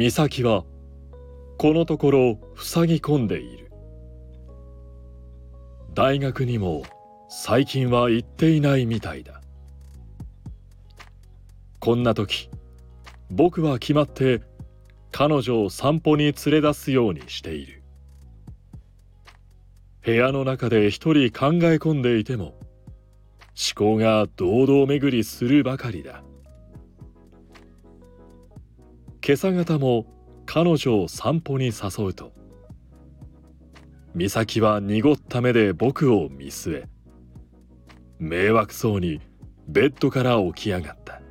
美咲はこのところ塞ぎ込んでいる。大学にも最近は行っていないみたいだ。こんな時僕は決まって彼女を散歩に連れ出すようにしている。部屋の中で一人考え込んでいても思考が堂々巡りするばかりだ。今朝方も彼女を散歩に誘うと美咲は濁った目で僕を見据え迷惑そうにベッドから起き上がった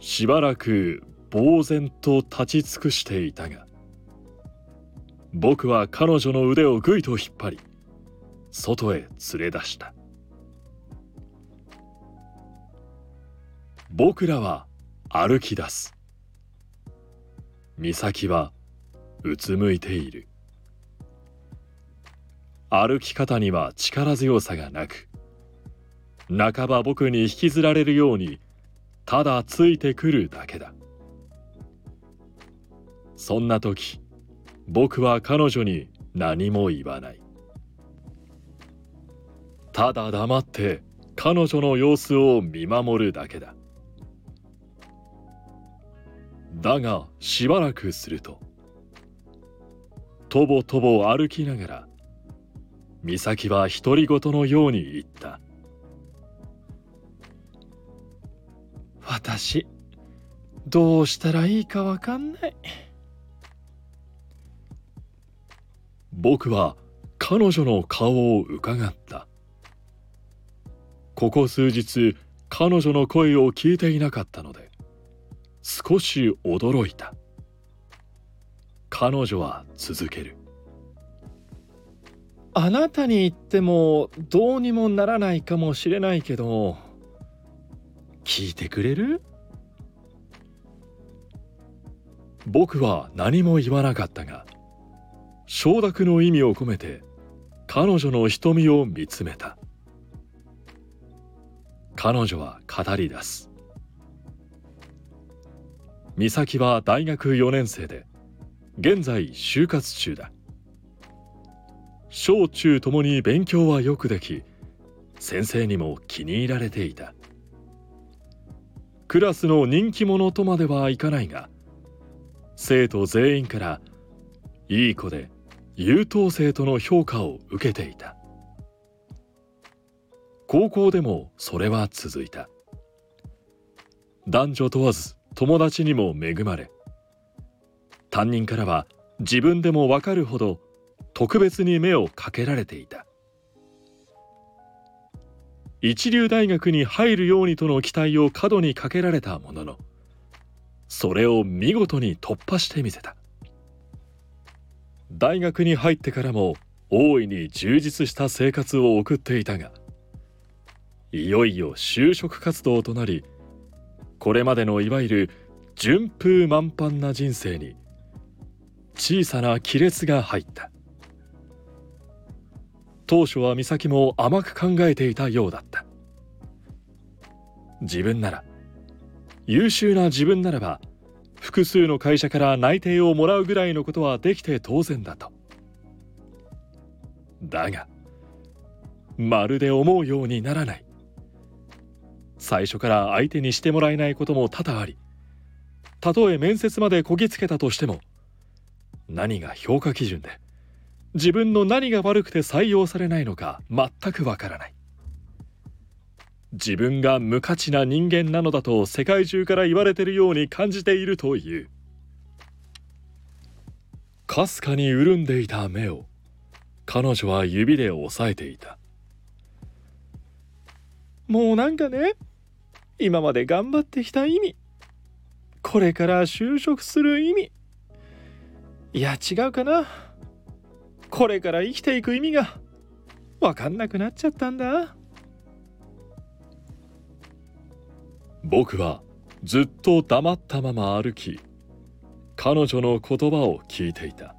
しばらく呆然と立ち尽くしていたが僕は彼女の腕をぐいと引っ張り外へ連れ出した僕らは歩き出す。美咲はうつむいている。歩き方には力強さがなく半ば僕に引きずられるようにただついてくるだけだ。そんな時僕は彼女に何も言わない。ただ黙って彼女の様子を見守るだけだ。だがしばらくするととぼとぼ歩きながら美咲は独り言のように言った。私どうしたらいいかわかんない。僕は彼女の顔をうかがった。ここ数日彼女の声を聞いていなかったので少し驚いた。彼女は続ける。あなたに言ってもどうにもならないかもしれないけど聞いてくれる？僕は何も言わなかったが承諾の意味を込めて彼女の瞳を見つめた。彼女は語り出す美咲は大学4年生で現在就活中だ。小中ともに勉強はよくでき先生にも気に入られていた。クラスの人気者とまではいかないが生徒全員からいい子で優等生との評価を受けていた。高校でもそれは続いた。男女問わず友達にも恵まれ担任からは自分でもわかるほど特別に目をかけられていた。一流大学に入るようにとの期待を過度にかけられたもののそれを見事に突破してみせた。大学に入ってからも大いに充実した生活を送っていたがいよいよ就職活動となりこれまでのいわゆる順風満帆な人生に小さな亀裂が入った。当初は美咲も甘く考えていたようだった。自分なら優秀な自分ならば複数の会社から内定をもらうぐらいのことはできて当然だと。だがまるで思うようにならない。最初から相手にしてもらえないことも多々ありたとえ面接までこぎつけたとしても何が評価基準で自分の何が悪くて採用されないのか全くわからない。自分が無価値な人間なのだと世界中から言われてるように感じているという。かすかに潤んでいた目を彼女は指で押さえていた。もうなんかね今まで頑張ってきた意味。これから就職する意味。いや違うかな。これから生きていく意味が。分かんなくなっちゃったんだ。僕はずっと黙ったまま歩き彼女の言葉を聞いていた。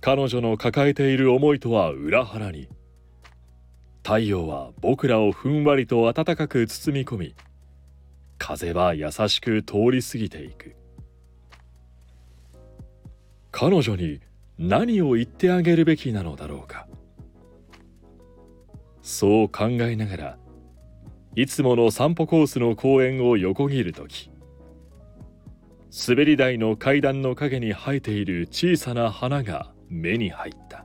彼女の抱えている思いとは裏腹に太陽は僕らをふんわりと暖かく包み込み風は優しく通り過ぎていく。彼女に何を言ってあげるべきなのだろうか。そう考えながらいつもの散歩コースの公園を横切る時滑り台の階段の陰に生えている小さな花が目に入った。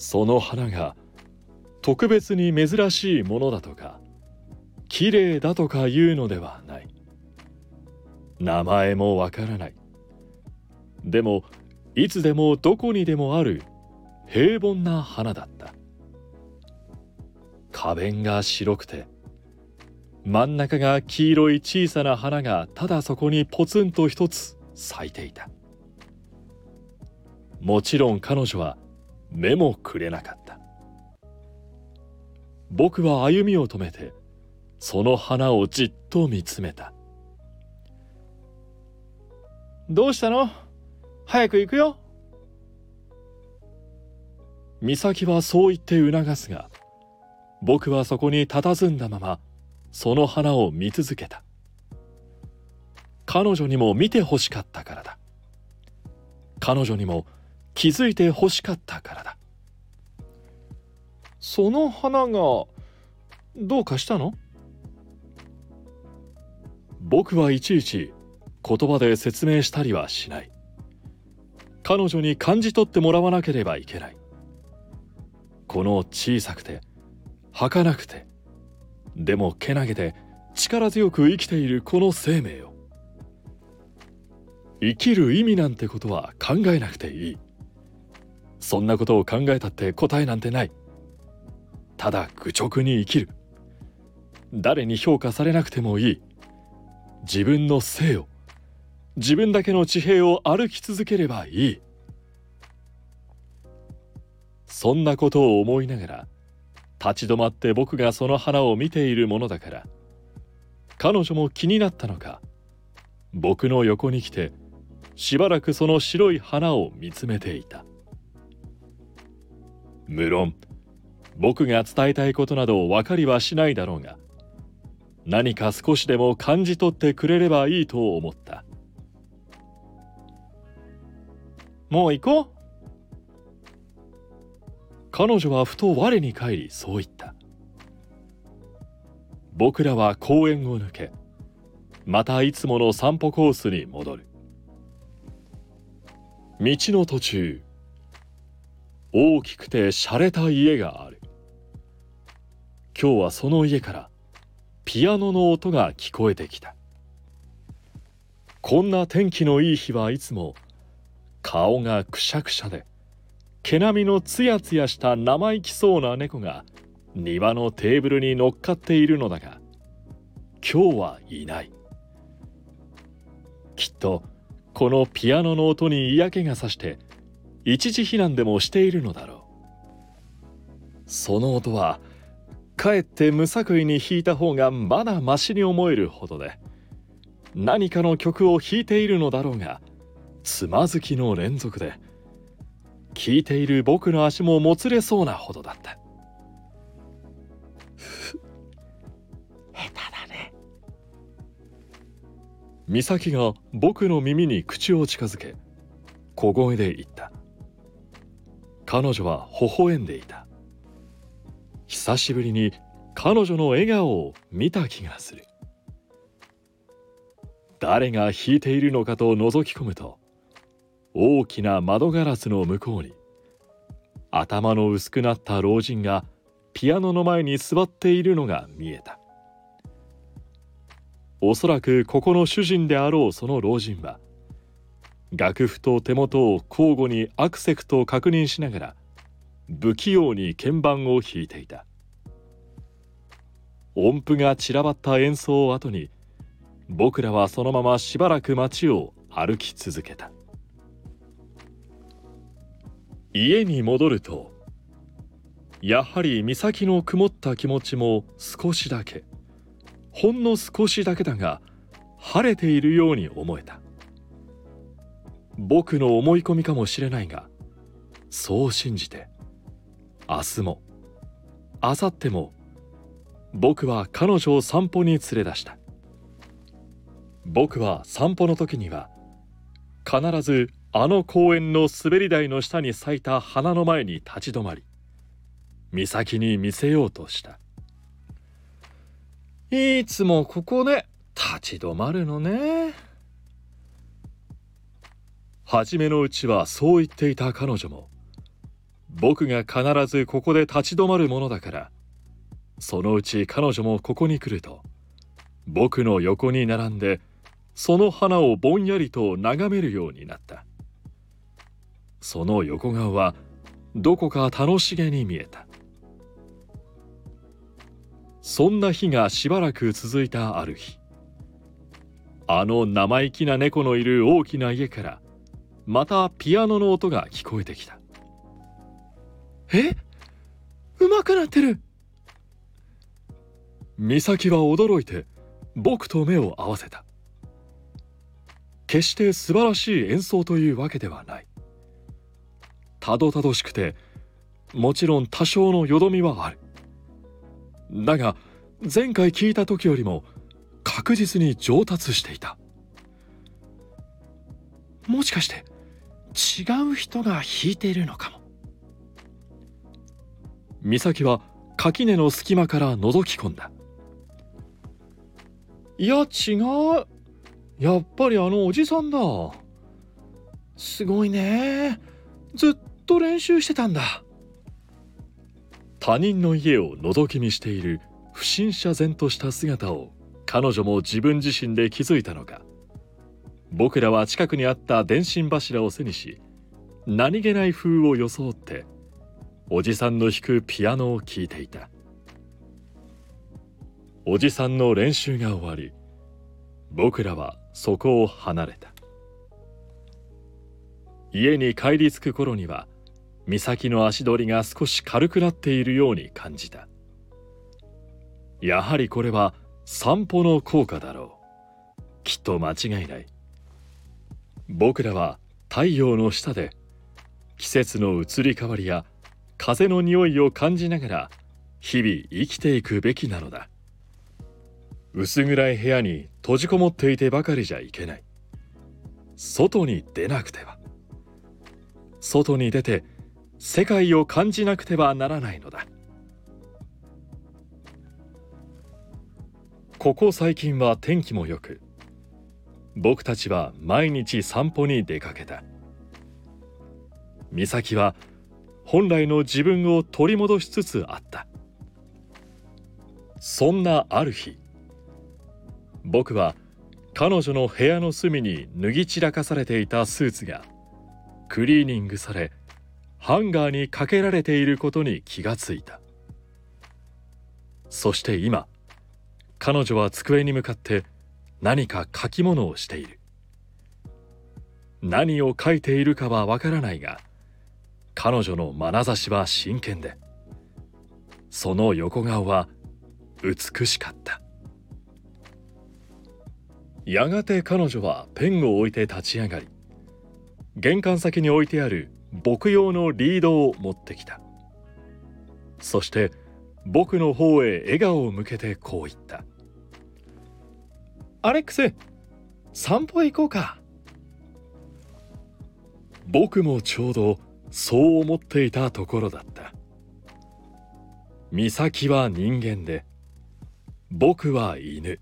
その花が特別に珍しいものだとか綺麗だとかいうのではない。名前もわからない。でもいつでもどこにでもある平凡な花だった。花弁が白くて真ん中が黄色い小さな花がただそこにポツンと一つ咲いていた。もちろん彼女は目もくれなかった。僕は歩みを止めてその花をじっと見つめた。どうしたの？早く行くよ。美咲はそう言って促すが僕はそこに佇んだままその花を見続けた。彼女にも見てほしかったからだ。彼女にも気づいてほしかったからだ。その花がどうかしたの？僕はいちいち言葉で説明したりはしない。彼女に感じ取ってもらわなければいけない。この小さくて儚くてでもけなげで力強く生きているこの生命を。生きる意味なんてことは考えなくていい。そんなことを考えたって答えなんてない。ただ愚直に生きる。誰に評価されなくてもいい。自分の性を。自分だけの地平を歩き続ければいい。そんなことを思いながら立ち止まって僕がその花を見ているものだから彼女も気になったのか僕の横に来てしばらくその白い花を見つめていた。無論。僕が伝えたいことなど分かりはしないだろうが何か少しでも感じ取ってくれればいいと思った。もう行こう。彼女はふと我に返りそう言った。僕らは公園を抜けまたいつもの散歩コースに戻る。道の途中大きくて洒落た家がある。今日はその家からピアノの音が聞こえてきた。こんな天気のいい日はいつも顔がくしゃくしゃで毛並みのつやつやした生意気そうな猫が庭のテーブルに乗っかっているのだが今日はいない。きっとこのピアノの音に嫌気がさして一時避難でもしているのだろう。その音はかえって無作為に弾いた方がまだマシに思えるほどで何かの曲を弾いているのだろうがつまずきの連続で聞いている僕の足ももつれそうなほどだった。下手だね。美咲が僕の耳に口を近づけ小声で言った彼女は微笑んでいた。久しぶりに彼女の笑顔を見た気がする。誰が弾いているのかと覗き込むと大きな窓ガラスの向こうに頭の薄くなった老人がピアノの前に座っているのが見えた。おそらくここの主人であろうその老人は楽譜と手元を交互にアクセクトを確認しながら不器用に鍵盤を弾いていた。音符が散らばった演奏を後に僕らはそのまましばらく街を歩き続けた。家に戻るとやはり美咲の曇った気持ちも少しだけほんの少しだけだが晴れているように思えた。僕の思い込みかもしれないがそう信じて明日も明後日も僕は彼女を散歩に連れ出した。僕は散歩の時には必ずあの公園の滑り台の下に咲いた花の前に立ち止まり美咲に見せようとした。いつもここで立ち止まるのね。初めのうちはそう言っていた彼女も僕が必ずここで立ち止まるものだからそのうち彼女もここに来ると僕の横に並んでその花をぼんやりと眺めるようになった。その横顔はどこか楽しげに見えた。そんな日がしばらく続いたある日あの生意気な猫のいる大きな家からまたピアノの音が聞こえてきた。え？うまくなってる。美咲は驚いて僕と目を合わせた。決して素晴らしい演奏というわけではない。たどたどしくてもちろん多少のよどみはある。だが前回聞いた時よりも確実に上達していた。もしかして違う人が弾いているのかも。美咲は垣根の隙間から覗き込んだ。いや違う。やっぱりあのおじさんだ。すごいね。ずっと練習してたんだ。他人の家を覗き見している不審者然とした姿を彼女も自分自身で気づいたのか僕らは近くにあった電信柱を背にし何気ない風を装っておじさんの弾くピアノを聴いていた。おじさんの練習が終わり僕らはそこを離れた。家に帰り着く頃には美咲の足取りが少し軽くなっているように感じた。やはりこれは散歩の効果だろう。きっと間違いない。僕らは太陽の下で季節の移り変わりや風の匂いを感じながら日々生きていくべきなのだ。薄暗い部屋に閉じこもっていてばかりじゃいけない。外に出なくては。外に出て世界を感じなくてはならないのだ。ここ最近は天気も良く僕たちは毎日散歩に出かけた。美咲は本来の自分を取り戻しつつあった。そんなある日僕は彼女の部屋の隅に脱ぎ散らかされていたスーツがクリーニングされハンガーにかけられていることに気がついた。そして今彼女は机に向かって何か書き物をしている。何を書いているかはわからないが彼女の眼差しは真剣でその横顔は美しかった。やがて彼女はペンを置いて立ち上がり玄関先に置いてある僕用のリードを持ってきた。そして僕の方へ笑顔を向けてこう言った「アレックス散歩行こうか」僕もちょうどそう思っていたところだった。美咲は人間で僕は犬。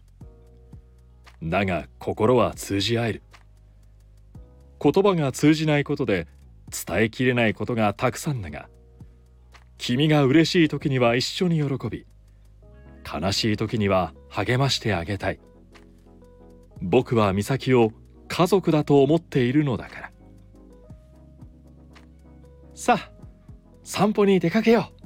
だが心は通じ合える。言葉が通じないことで伝えきれないことがたくさんだが君が嬉しい時には一緒に喜び悲しい時には励ましてあげたい。僕は美咲を家族だと思っているのだから。さあ散歩に出かけよう。